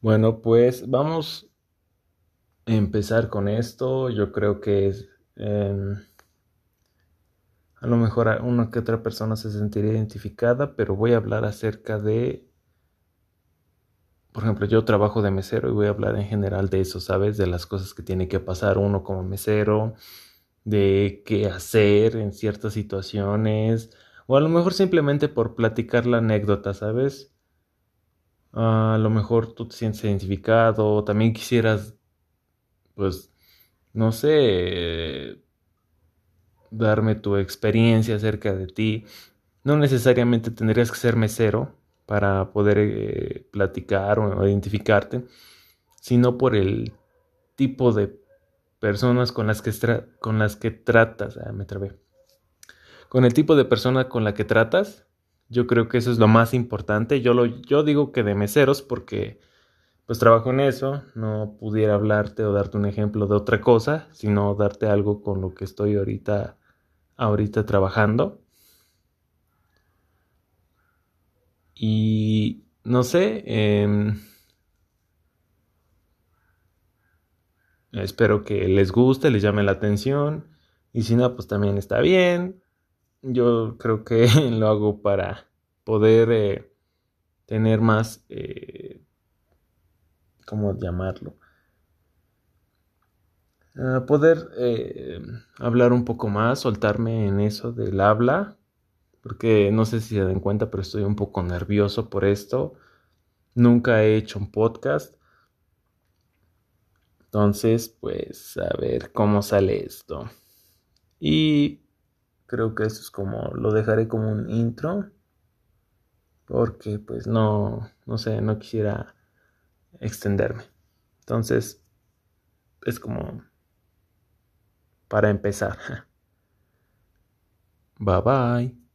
Bueno, pues vamos a empezar con esto. Yo creo que es, em, a lo mejor una que otra persona se sentiría identificada, pero voy a hablar acerca de, por ejemplo, yo trabajo de mesero y voy a hablar en general de eso, ¿sabes? De las cosas que tiene que pasar uno como mesero, de qué hacer en ciertas situaciones, o a lo mejor simplemente por platicar la anécdota, ¿sabes? A lo mejor tú te sientes identificado, también quisieras, pues, no sé, darme tu experiencia acerca de ti. No necesariamente tendrías que ser mesero para poder eh, platicar o identificarte, sino por el tipo de personas con las que, con las que tratas. Ah, me trabé. Con el tipo de persona con la que tratas, yo creo que eso es lo más importante. Yo, lo, yo digo que de meseros porque pues trabajo en eso, no pudiera hablarte o darte un ejemplo de otra cosa, sino darte algo con lo que estoy ahorita, ahorita trabajando. Y no sé, em, espero que les guste, les llame la atención. Y si no, pues también está bien. Yo creo que lo hago para poder eh, tener más, eh, ¿cómo llamarlo? poder eh, hablar un poco más, soltarme en eso del habla, porque no sé si se dan cuenta, pero estoy un poco nervioso por esto. Nunca he hecho un podcast. Entonces, pues a ver cómo sale esto. Y creo que eso es como, lo dejaré como un intro. Porque pues no, no sé, no quisiera extenderme. Entonces, es como para empezar. Bye bye.